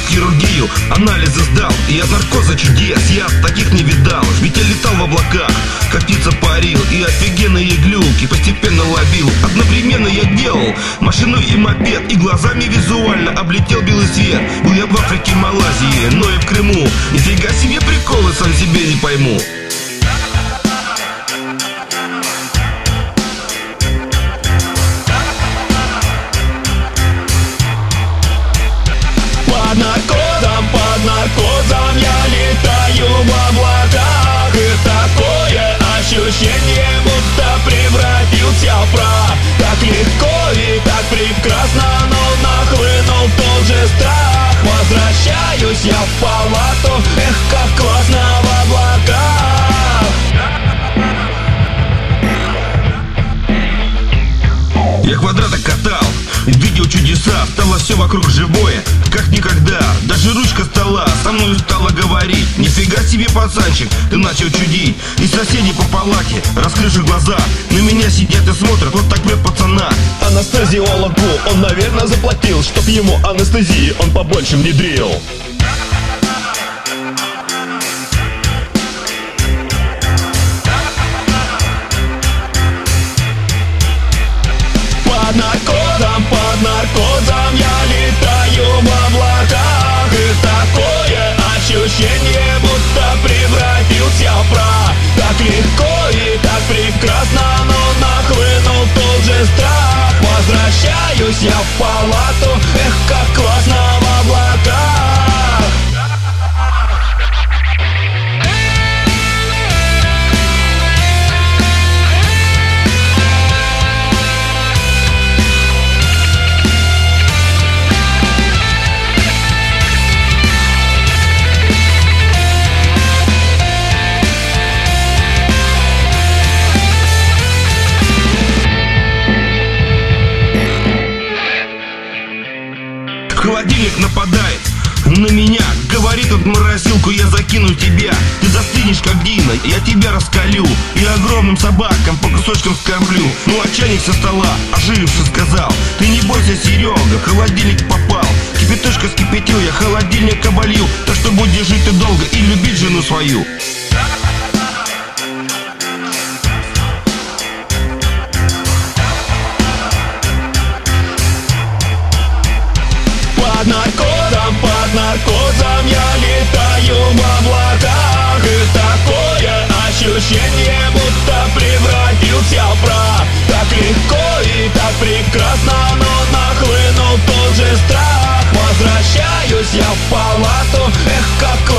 в хирургию. Анализы сдал и от наркоза чудес. Я таких не видал, ведь я летал в облаках. Как птица парил и офигенные глюки Постепенно ловил, одновременно я делал Машину и мопед, и глазами визуально Облетел белый свет, был я в Африке, Малайзии Но и в Крыму, нифига себе приколы, сам себе не пойму Я квадраты катал, видел чудеса Стало все вокруг живое, как никогда. Даже ручка стола со мной стала говорить. Нифига себе, пацанчик, ты начал чудить. И соседи по палате, раскрывши глаза. На меня сидят и смотрят, вот так прет пацана. Анестезиологу он, наверное, заплатил Чтоб ему анестезии он побольше внедрил Холодильник нападает на меня. Говорит от морозилку я закину тебя. Ты застынешь как Дина, я тебя раскалю. И огромным собакам по кусочкам скормлю. Ну а чайник со стола, оживший сказал Ты не бойся, Серега, холодильник попал. Кипяточка скипятил, я холодильник оболью. Так что будешь жить ты долго и любить жену свою то Эх, как